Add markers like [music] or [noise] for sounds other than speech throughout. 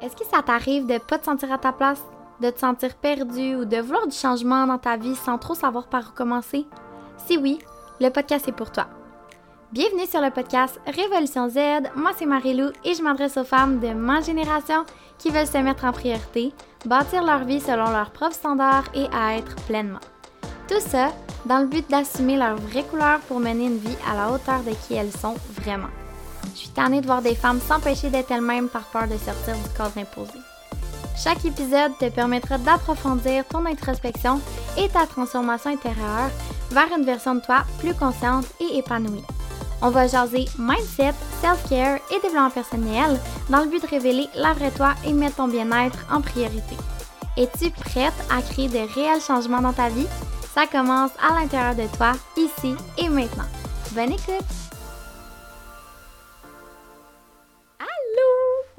Est-ce que ça t'arrive de pas te sentir à ta place, de te sentir perdu ou de vouloir du changement dans ta vie sans trop savoir par où commencer? Si oui, le podcast est pour toi. Bienvenue sur le podcast Révolution Z. Moi, c'est Marie-Lou et je m'adresse aux femmes de ma génération qui veulent se mettre en priorité, bâtir leur vie selon leurs propres standards et à être pleinement. Tout ça dans le but d'assumer leur vraie couleur pour mener une vie à la hauteur de qui elles sont vraiment. Je suis tannée de voir des femmes s'empêcher d'être elles-mêmes par peur de sortir du cadre imposé. Chaque épisode te permettra d'approfondir ton introspection et ta transformation intérieure vers une version de toi plus consciente et épanouie. On va jaser mindset, self-care et développement personnel dans le but de révéler la vraie toi et mettre ton bien-être en priorité. Es-tu prête à créer de réels changements dans ta vie? Ça commence à l'intérieur de toi, ici et maintenant. Bonne écoute!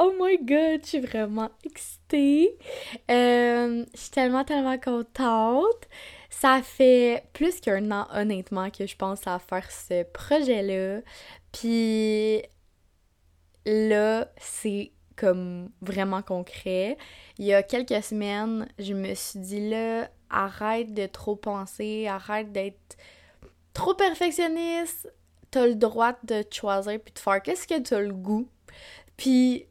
Oh my god, je suis vraiment excitée. Euh, je suis tellement, tellement contente. Ça fait plus qu'un an, honnêtement, que je pense à faire ce projet-là. Puis là, c'est comme vraiment concret. Il y a quelques semaines, je me suis dit là, arrête de trop penser, arrête d'être trop perfectionniste. T'as le droit de choisir puis de faire qu'est-ce que t'as le goût. Puis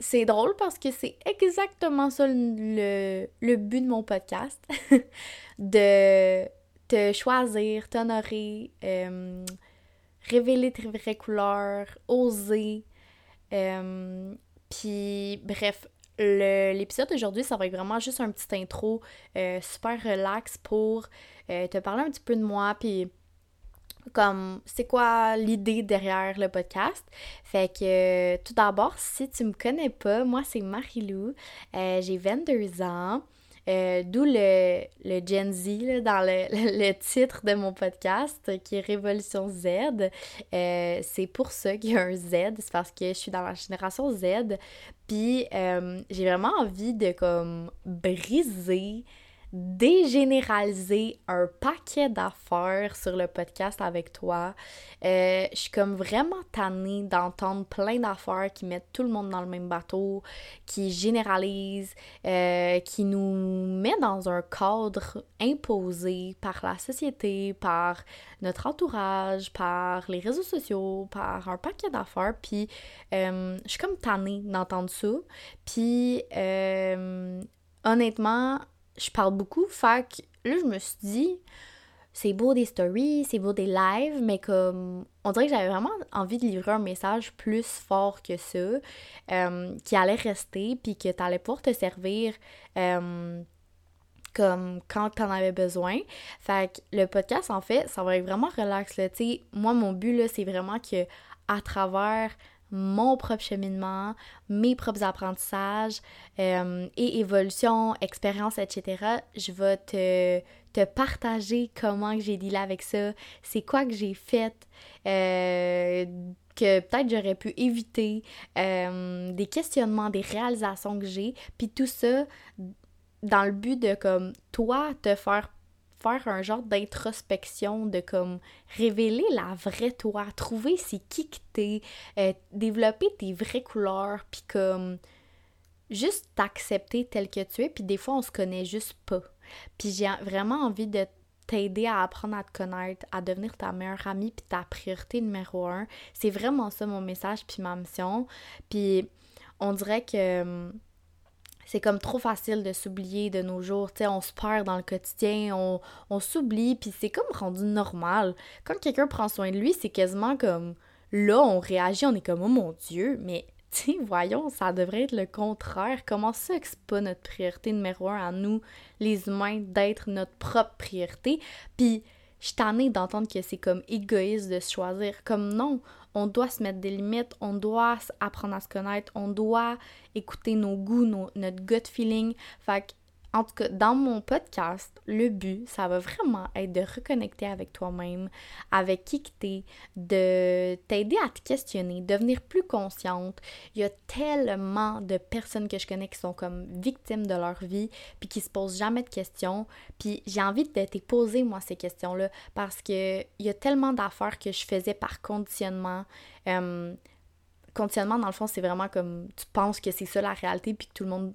c'est drôle parce que c'est exactement ça le, but de mon podcast. [laughs] de te choisir, t'honorer, euh, révéler tes vraies couleurs, oser. Euh, puis bref, l'épisode d'aujourd'hui, ça va être vraiment juste un petit intro euh, super relax pour te parler un petit peu de moi, puis comme c'est quoi l'idée derrière le podcast? Fait que tout d'abord, si tu me connais pas, moi c'est Marilou, euh, j'ai 22 ans. Euh, d'où le, le, Gen Z dans [laughs] le, titre de mon podcast qui est Révolution Z. Euh, c'est pour ça qu'il y a un Z, c'est parce que je suis dans la génération Z. Puis j'ai vraiment envie de comme briser dégénéraliser un paquet d'affaires sur le podcast avec toi. Euh, je suis comme vraiment tannée d'entendre plein d'affaires qui mettent tout le monde dans le même bateau, qui généralisent, euh, qui nous met dans un cadre imposé par la société, par notre entourage, par les réseaux sociaux, par un paquet d'affaires. Puis euh, je suis comme tannée d'entendre ça. Puis honnêtement, je parle beaucoup, fait que là, je me suis dit, c'est beau des stories, c'est beau des lives, mais comme on dirait que j'avais vraiment envie de livrer un message plus fort que ça, euh, qui allait rester, puis que tu allais pouvoir te servir euh, comme quand tu en avais besoin. Fait que le podcast, en fait, ça va être vraiment relax. Moi, mon but, là, c'est vraiment que à travers mon propre cheminement, mes propres apprentissages euh, et évolution, expérience, etc. Je vais te, te partager comment j'ai dealé avec ça, c'est quoi que j'ai fait, euh, que peut-être j'aurais pu éviter, euh, des questionnements, des réalisations que j'ai, puis tout ça dans le but de comme toi te faire faire un genre d'introspection, de comme révéler la vraie toi, trouver c'est qui que t'es, euh, développer tes vraies couleurs, puis comme juste t'accepter tel que tu es, puis des fois on se connaît juste pas. Puis j'ai vraiment envie de t'aider à apprendre à te connaître, à devenir ta meilleure amie, puis ta priorité numéro un. C'est vraiment ça mon message, puis ma mission. Puis on dirait que c'est comme trop facile de s'oublier de nos jours. Tu sais, on se perd dans le quotidien, on, on s'oublie, puis c'est comme rendu normal. Quand quelqu'un prend soin de lui, c'est quasiment comme là, on réagit, on est comme oh mon Dieu, mais [laughs] tu voyons, ça devrait être le contraire. Comment ça que c'est pas notre priorité numéro un à nous, les humains, d'être notre propre priorité? Puis, je suis tannée d'entendre que c'est comme égoïste de se choisir. Comme non, on doit se mettre des limites, on doit apprendre à se connaître, on doit écouter nos goûts, notre gut feeling. En tout cas, dans mon podcast, le but, ça va vraiment être de reconnecter avec toi-même, avec qui que t'es, de t'aider à te questionner, devenir plus consciente. Il y a tellement de personnes que je connais qui sont comme victimes de leur vie, puis qui se posent jamais de questions. Puis j'ai envie de te poser, moi, ces questions-là, parce que il y a tellement d'affaires que je faisais par conditionnement. Euh, conditionnement, dans le fond, c'est vraiment comme tu penses que c'est ça la réalité, puis que tout le monde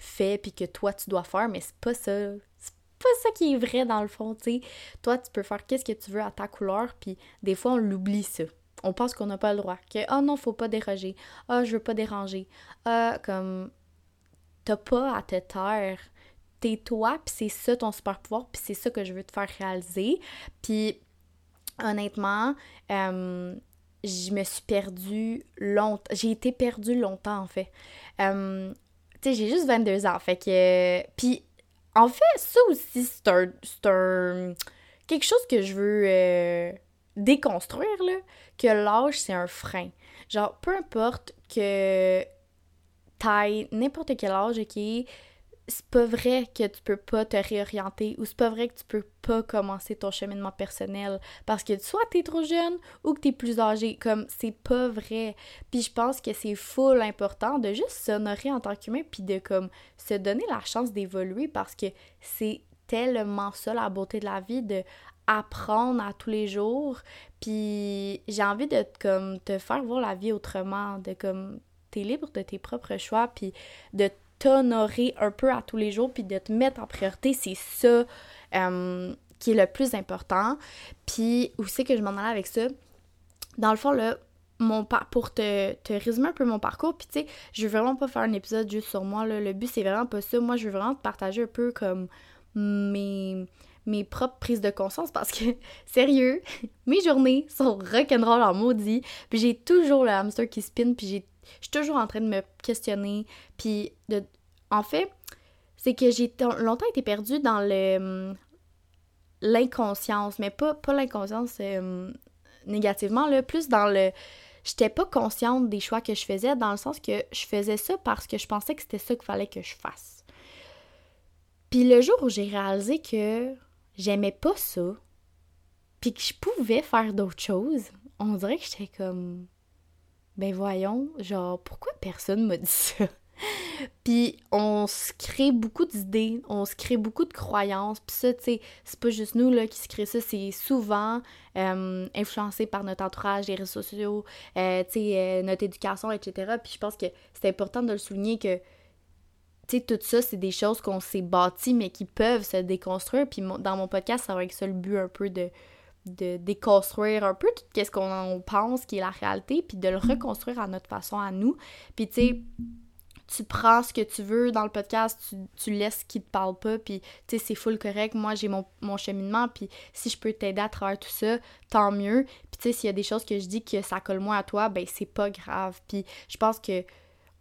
fait, puis que toi, tu dois faire, mais c'est pas ça. C'est pas ça qui est vrai, dans le fond, tu sais. Toi, tu peux faire qu'est-ce que tu veux à ta couleur, puis des fois, on l'oublie, ça. On pense qu'on n'a pas le droit. Que, oh non, faut pas déroger. Ah, oh, je veux pas déranger. Ah, comme, t'as pas à te taire. T'es toi, puis c'est ça ton super pouvoir, puis c'est ça que je veux te faire réaliser. Puis, honnêtement, je me suis perdue longtemps. J'ai été perdue longtemps, en fait. Tu sais, j'ai juste 22 ans, fait que... Puis, en fait, ça aussi, c'est un, Quelque chose que je veux euh, déconstruire, que l'âge, c'est un frein. Genre, peu importe que taille, n'importe quel âge, ok, c'est pas vrai que tu peux pas te réorienter ou c'est pas vrai que tu peux pas commencer ton cheminement personnel parce que soit t'es trop jeune ou que t'es plus âgé. Comme, c'est pas vrai. Puis je pense que c'est full important de juste s'honorer en tant qu'humain puis de, comme, se donner la chance d'évoluer parce que c'est tellement ça la beauté de la vie, de apprendre à tous les jours. Puis j'ai envie de, comme, te faire voir la vie autrement, de, comme, t'es libre de tes propres choix, puis de t'honorer un peu à tous les jours, puis de te mettre en priorité, c'est ça euh, qui est le plus important. Puis où c'est que je m'en allais avec ça? Dans le fond, là, mon pour te, te, résumer un peu mon parcours, puis tu sais, je veux vraiment pas faire un épisode juste sur moi, là. le but c'est vraiment pas ça. Moi, je veux vraiment te partager un peu comme mes mes propres prises de conscience parce que, [laughs] sérieux, [laughs] mes journées sont rock'n'roll en maudit, puis j'ai toujours le hamster qui spin, puis je suis toujours en train de me questionner. Puis, de, en fait, c'est que j'ai longtemps été perdue dans le hum, l'inconscience, mais pas, pas l'inconscience hum, négativement, là, plus dans le... J'étais pas consciente des choix que je faisais, dans le sens que je faisais ça parce que je pensais que c'était ça qu'il fallait que je fasse. Puis le jour où j'ai réalisé que j'aimais pas ça, puis que je pouvais faire d'autres choses, on dirait que j'étais comme ben voyons, genre, pourquoi personne m'a dit ça? [laughs] puis on se crée beaucoup d'idées, on se crée beaucoup de croyances, puis ça, tu sais, c'est pas juste nous là, qui se crée ça, c'est souvent euh, influencé par notre entourage, les réseaux sociaux, euh, tu sais, euh, notre éducation, etc. Puis je pense que c'est important de le souligner que, tu sais, tout ça, c'est des choses qu'on s'est bâties, mais qui peuvent se déconstruire. Puis dans mon podcast, ça va être ça le but un peu de de déconstruire un peu tout ce qu'on pense qui est la réalité, puis de le mm. reconstruire à notre façon à nous. Puis tu sais, tu prends ce que tu veux dans le podcast, tu, tu laisses ce qui te parle pas, puis tu sais, c'est full correct. Moi, j'ai mon, mon, cheminement, puis si je peux t'aider à travers tout ça, tant mieux. Puis tu sais, s'il y a des choses que je dis que ça colle moins à toi, ben c'est pas grave. Puis je pense que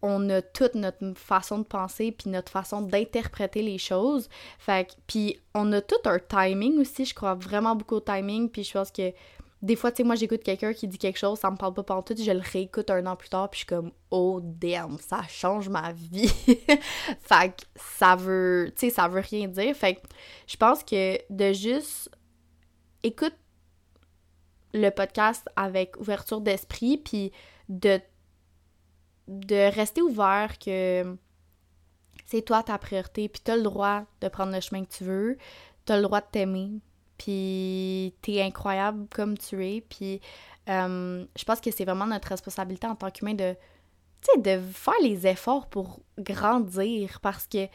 on a toute notre façon de penser puis notre façon d'interpréter les choses. Fait puis on a tout un timing aussi, je crois vraiment beaucoup au timing, puis je pense que des fois, tu sais, moi j'écoute quelqu'un qui dit quelque chose, ça me parle pas partout, je le réécoute un an plus tard, puis je suis comme oh damn, ça change ma vie. [laughs] fait que ça veut, tu sais, ça veut rien dire. Fait que je pense que de juste écoute le podcast avec ouverture d'esprit puis de de rester ouvert que c'est toi ta priorité, puis t'as le droit de prendre le chemin que tu veux, t'as le droit de t'aimer, puis t'es incroyable comme tu es, puis euh, je pense que c'est vraiment notre responsabilité en tant qu'humain de, de faire les efforts pour grandir, parce que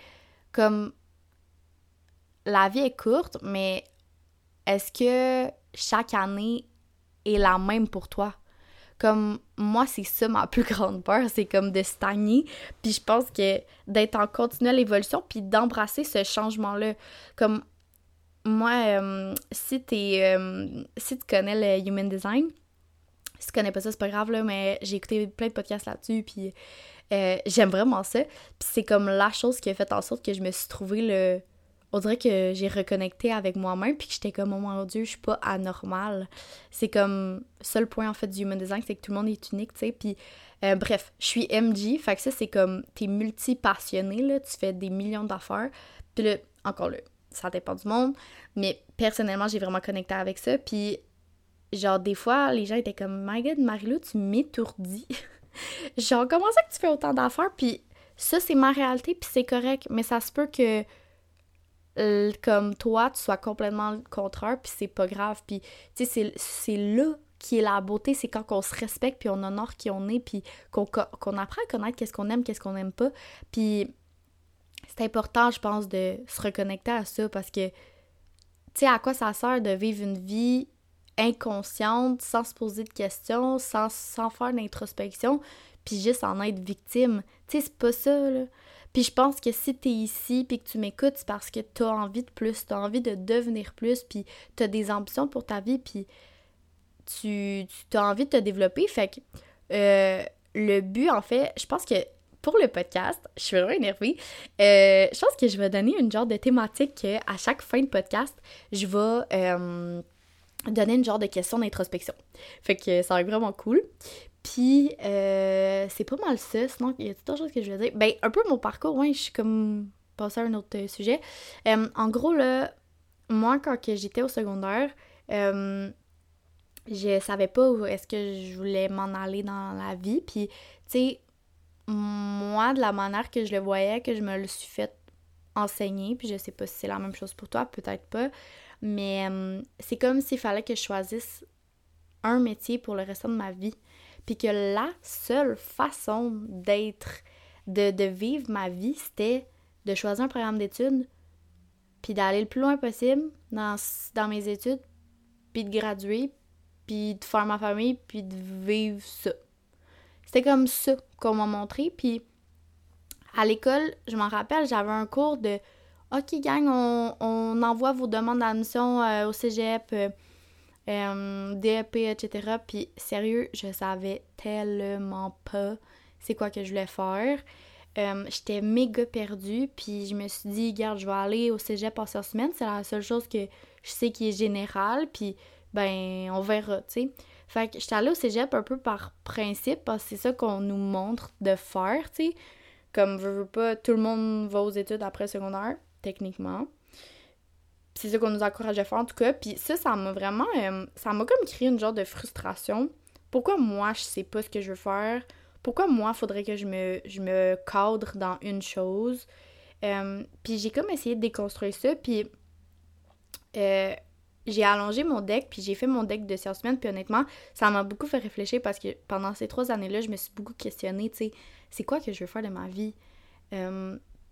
comme la vie est courte, mais est-ce que chaque année est la même pour toi? Comme moi, c'est ça ma [laughs] plus grande peur, c'est comme de stagner. Puis je pense que d'être en continuelle évolution, puis d'embrasser ce changement-là. Comme moi, euh, si, es, euh, si tu connais le Human Design, si tu connais pas ça, c'est pas grave, là, mais j'ai écouté plein de podcasts là-dessus, puis euh, j'aime vraiment ça. Puis c'est comme la chose qui a fait en sorte que je me suis trouvé le on dirait que j'ai reconnecté avec moi-même puis que j'étais comme oh mon dieu je suis pas anormale. C'est comme seul point en fait du human design c'est que tout le monde est unique tu sais. Puis euh, bref je suis MG fait que ça c'est comme t'es multi passionné là tu fais des millions d'affaires. Puis là encore là ça dépend du monde mais personnellement j'ai vraiment connecté avec ça. Puis genre des fois les gens étaient comme my god Marilou tu m'étourdis. [laughs] Genre comment ça que tu fais autant d'affaires? Puis ça c'est ma réalité puis c'est correct mais ça se peut que comme toi, tu sois complètement le contraire, puis c'est pas grave. Puis, tu sais, c'est là qui est la beauté, c'est quand on se respecte, puis on honore qui on est, puis qu'on apprend à connaître qu'est-ce qu'on aime, qu'est-ce qu'on n'aime pas. Puis c'est important, je pense, de se reconnecter à ça parce que, tu sais, à quoi ça sert de vivre une vie inconsciente, sans se poser de questions, sans, sans faire d'introspection, puis juste en être victime? Tu sais, c'est pas ça, là. Puis je pense que si t'es ici puis que tu m'écoutes, c'est parce que t'as envie de plus, t'as envie de devenir plus, puis t'as des ambitions pour ta vie, puis tu, tu as envie de te développer. Fait que euh, le but, en fait, je pense que pour le podcast, je suis vraiment énervée. Euh, je pense que je vais donner une genre de thématique à chaque fin de podcast, je vais euh, donner une genre de question d'introspection. Fait que ça va être vraiment cool. Puis, euh, c'est pas mal ça. Sinon, il y a d'autres choses que je veux dire? Ben, un peu mon parcours, ouais, je suis comme passée à un autre sujet. Euh, en gros, là, moi, quand j'étais au secondaire, euh, je savais pas où est-ce que je voulais m'en aller dans la vie. Puis, tu sais, moi, de la manière que je le voyais, que je me le suis fait enseigner, puis je sais pas si c'est la même chose pour toi, peut-être pas, mais c'est comme s'il fallait que je choisisse un métier pour le restant de ma vie puis que la seule façon d'être, de, vivre ma vie, c'était de choisir un programme d'études, puis d'aller le plus loin possible dans, dans mes études, puis de graduer, puis de faire ma famille, puis de vivre ça. C'était comme ça qu'on m'a montré, puis à l'école, je m'en rappelle, j'avais un cours de OK, gang, on, envoie vos demandes d'admission euh, au cégep. Euh, euh, DEP, etc. Puis sérieux, je savais tellement pas c'est quoi que je voulais faire. Euh, j'étais méga perdue, puis je me suis dit, regarde, je vais aller au cégep en semaine, c'est la seule chose que je sais qui est générale, puis ben, on verra, tu sais. Fait que j'étais allée au cégep un peu par principe, parce que c'est ça qu'on nous montre de faire, tu sais. Comme, veux pas, tout le monde va aux études après secondaire, techniquement c'est ça qu'on nous encourage à faire en tout cas. Puis ça, ça m'a vraiment. Euh, ça m'a comme créé une genre de frustration. Pourquoi moi, je sais pas ce que je veux faire? Pourquoi moi, faudrait que je me, je me cadre dans une chose? Euh, puis j'ai comme essayé de déconstruire ça. Puis euh, j'ai allongé mon deck, puis j'ai fait mon deck de sciences humaines. Puis honnêtement, ça m'a beaucoup fait réfléchir parce que pendant ces trois années-là, je me suis beaucoup questionnée, tu sais, c'est quoi que je veux faire de ma vie?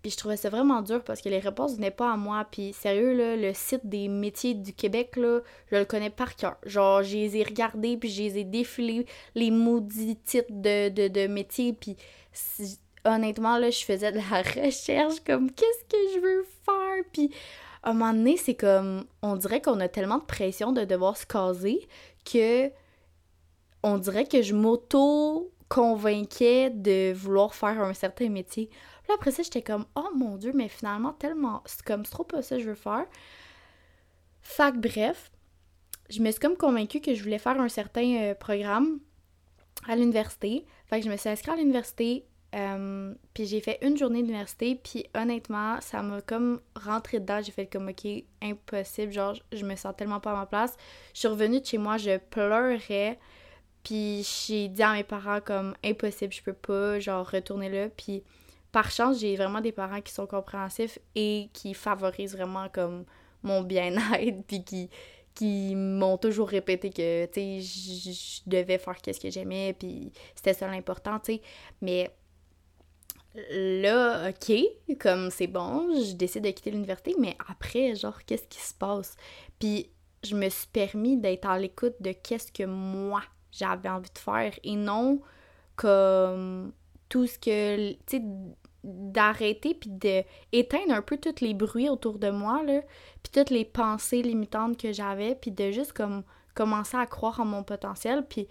Puis je trouvais ça vraiment dur parce que les réponses venaient pas à moi. Puis sérieux, là, le site des métiers du Québec, là, je le connais par cœur. Genre, je les ai regardés, puis je les ai défilés, les maudits titres de, de, de métiers. Puis honnêtement, là, je faisais de la [laughs] recherche comme qu'est-ce que je veux faire? Puis à un moment donné, c'est comme, on dirait qu'on a tellement de pression de devoir se caser que on dirait que je m'auto-convainquais de vouloir faire un certain métier après ça, j'étais comme, oh mon dieu, mais finalement, tellement. C'est comme, c'est trop pas ça que je veux faire. Fait bref, je me suis comme convaincue que je voulais faire un certain euh, programme à l'université. Fait que je me suis inscrite à l'université, euh, puis j'ai fait une journée d'université, puis honnêtement, ça m'a comme rentré dedans. J'ai fait comme, ok, impossible, genre, je me sens tellement pas à ma place. Je suis revenue de chez moi, je pleurais, puis j'ai dit à mes parents comme, impossible, je peux pas, genre, retourner là, puis par chance, j'ai vraiment des parents qui sont compréhensifs et qui favorisent vraiment comme mon bien-être [laughs] puis qui m'ont toujours répété que tu sais je devais faire qu'est-ce que j'aimais puis c'était ça l'important tu mais là OK comme c'est bon je décide de quitter l'université mais après genre qu'est-ce qui se passe? Puis je me suis permis d'être à l'écoute de qu'est-ce que moi j'avais envie de faire et non comme tout ce que d'arrêter puis d'éteindre un peu tous les bruits autour de moi là, puis toutes les pensées limitantes que j'avais puis de juste comme commencer à croire en mon potentiel puis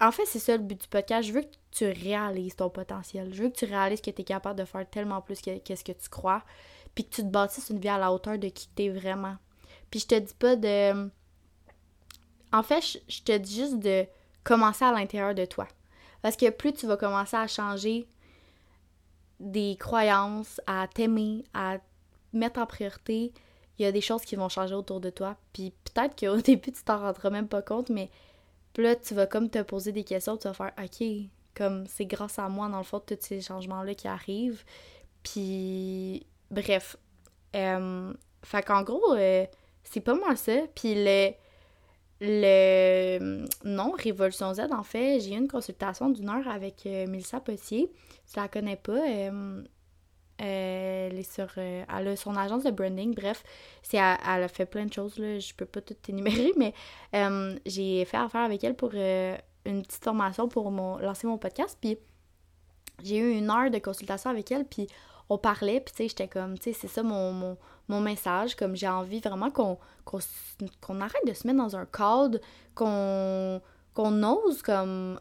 en fait, c'est ça le but du podcast. Je veux que tu réalises ton potentiel. Je veux que tu réalises que tu es capable de faire tellement plus que qu'est-ce que tu crois. Puis que tu te bâtisses une vie à la hauteur de qui vraiment. Puis je te dis pas de. En fait, je te dis juste de commencer à l'intérieur de toi. Parce que plus tu vas commencer à changer des croyances, à t'aimer, à mettre en priorité, il y a des choses qui vont changer autour de toi. Puis peut-être qu'au [laughs] début, tu t'en rendras même pas compte, mais là, tu vas comme te poser des questions, tu vas faire OK, comme c'est grâce à moi, dans le fond, tous ces changements-là qui arrivent. Puis, bref. Euh, fait qu'en gros, euh, c'est pas moi ça. Puis le, le non, Révolution Z, en fait, j'ai eu une consultation d'une heure avec euh, Mélissa Potier. Tu la connais pas. euh, elle est sur. euh, elle a son agence de branding. Bref, c'est, elle, elle a fait plein de choses. Là, je peux pas tout énumérer, [laughs] mais euh, j'ai fait affaire avec elle pour euh, une petite formation pour mon, lancer mon podcast. Puis j'ai eu une heure de consultation avec elle. Puis on parlait. Puis tu sais, j'étais comme, tu sais, c'est ça mon, mon, mon message. Comme j'ai envie vraiment qu'on, arrête de se mettre dans un cadre, qu'on, ose comme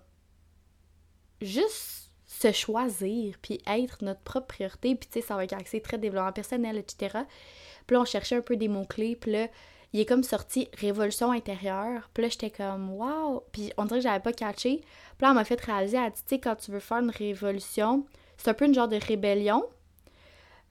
juste se choisir, puis être notre propre priorité, puis tu sais, ça va être axé très développement personnel, etc. Puis là, on cherchait un peu des mots-clés, puis là, il est comme sorti révolution intérieure, puis là, j'étais comme, wow! Puis on dirait que j'avais pas catché. Puis là, elle m'a fait réaliser, elle dit, tu sais, quand tu veux faire une révolution, c'est un peu une genre de rébellion.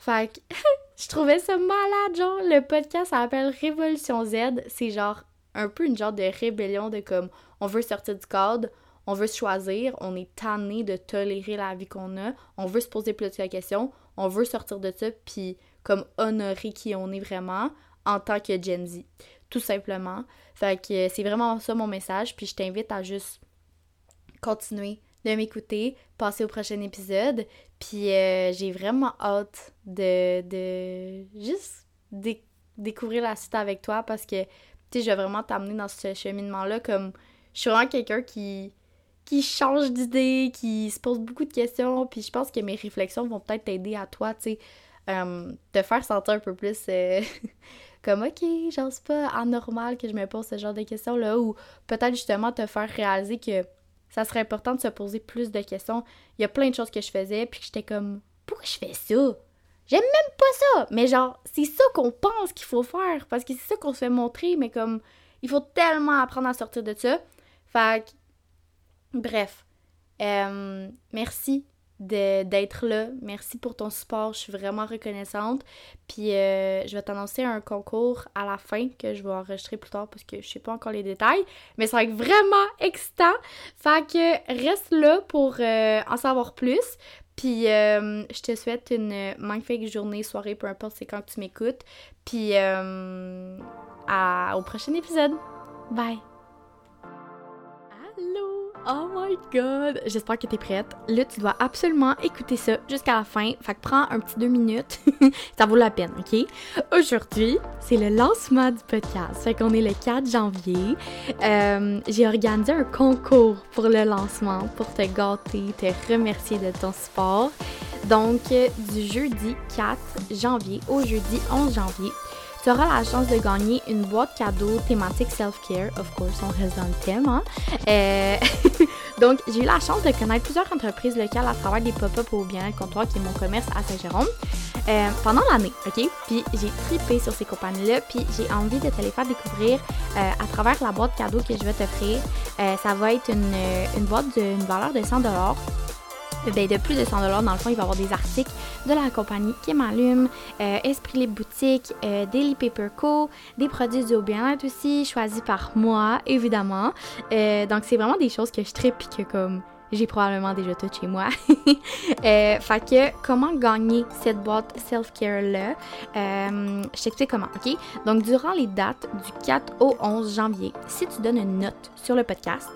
Fait que [laughs] je trouvais ça malade, genre, le podcast s'appelle Révolution Z, c'est genre un peu une genre de rébellion de comme, on veut sortir du cadre, on veut se choisir, on est tanné de tolérer la vie qu'on a, on veut se poser plus de questions, on veut sortir de ça, puis comme honorer qui on est vraiment en tant que Gen Z, tout simplement. Fait que c'est vraiment ça mon message, puis je t'invite à juste continuer de m'écouter, passer au prochain épisode, puis euh, j'ai vraiment hâte de, de juste dé- découvrir la suite avec toi parce que, tu sais, je vais vraiment t'amener dans ce cheminement-là. Comme je suis vraiment quelqu'un qui qui change d'idée, qui se pose beaucoup de questions, puis je pense que mes réflexions vont peut-être t'aider à toi, tu sais, euh, te faire sentir un peu plus euh, [laughs] comme ok, genre c'est pas anormal que je me pose ce genre de questions-là, ou peut-être justement te faire réaliser que ça serait important de se poser plus de questions. Il y a plein de choses que je faisais, puis que j'étais comme pourquoi je fais ça? J'aime même pas ça! Mais genre, c'est ça qu'on pense qu'il faut faire, parce que c'est ça qu'on se fait montrer, mais comme, il faut tellement apprendre à sortir de ça. Fait Bref, euh, merci d'être là. Merci pour ton support. Je suis vraiment reconnaissante. Puis euh, je vais t'annoncer un concours à la fin que je vais enregistrer plus tard parce que je sais pas encore les détails. Mais ça va être vraiment excitant. Fait que reste là pour euh, en savoir plus. Puis euh, je te souhaite une magnifique journée, soirée, peu importe c'est quand tu m'écoutes. Puis à- au prochain épisode. Bye! Oh my god! J'espère que t'es prête. Là, tu dois absolument écouter ça jusqu'à la fin. Fait que prends un petit deux minutes. [laughs] ça vaut la peine, ok? Aujourd'hui, c'est le lancement du podcast. Fait qu'on est le 4 janvier. Euh, J'ai organisé un concours pour le lancement, pour te gâter, te remercier de ton support. Donc, euh, du jeudi 4 janvier au jeudi 11 janvier, tu auras la chance de gagner une boîte cadeau thématique self-care. Of course, on reste dans le thème. Hein? Euh, [laughs] Donc, j'ai eu la chance de connaître plusieurs entreprises locales à travers des pop-up au bien-être comptoir qui est mon commerce à Saint-Jérôme euh, pendant l'année, OK? Puis j'ai trippé sur ces compagnies-là, puis j'ai envie de te les faire découvrir euh, à travers la boîte cadeau que je vais t'offrir. Ça va être une, une boîte d'une valeur de 100 ben, de plus de 100 Dans le fond, il va y avoir des articles de la compagnie qui m'allume, euh, Esprit Libre Boutique, euh, Daily Paper Co., des produits du bien-être aussi, choisis par moi, évidemment. Euh, donc, c'est vraiment des choses que je tripe que comme j'ai probablement déjà tout chez moi. [laughs] euh, fait que, comment gagner cette boîte self-care-là? Je t'explique comment, OK? Donc, durant les dates du 4 au 11 janvier, si tu donnes une note sur le podcast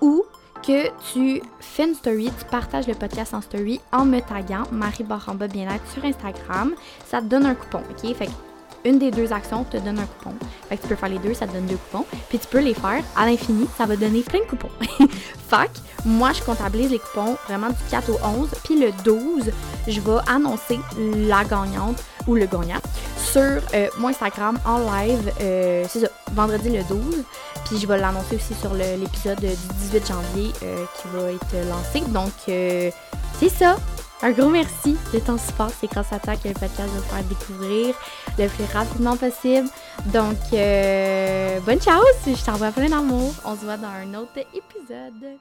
ou que tu fais une story, tu partages le podcast en story en me taguant Marie Baramba Bien-être sur Instagram, ça te donne un coupon, OK? Fait que une des deux actions te donne un coupon. Fait que tu peux faire les deux, ça te donne deux coupons. Puis tu peux les faire à l'infini, ça va donner plein de coupons. [laughs] fait moi, je comptabilise les coupons vraiment du 4 au 11. Puis le 12, je vais annoncer la gagnante ou le gagnant sur euh, mon Instagram en live. euh, c'est ça, vendredi le 12. Puis je vais l'annoncer aussi sur l'épisode du 18 janvier euh, qui va être lancé. Donc, c'est ça. Un gros merci de ton support. C'est grâce à toi que le podcast va faire découvrir le plus rapidement possible. Donc, euh, bonne chance. Je t'envoie plein d'amour. On se voit dans un autre épisode.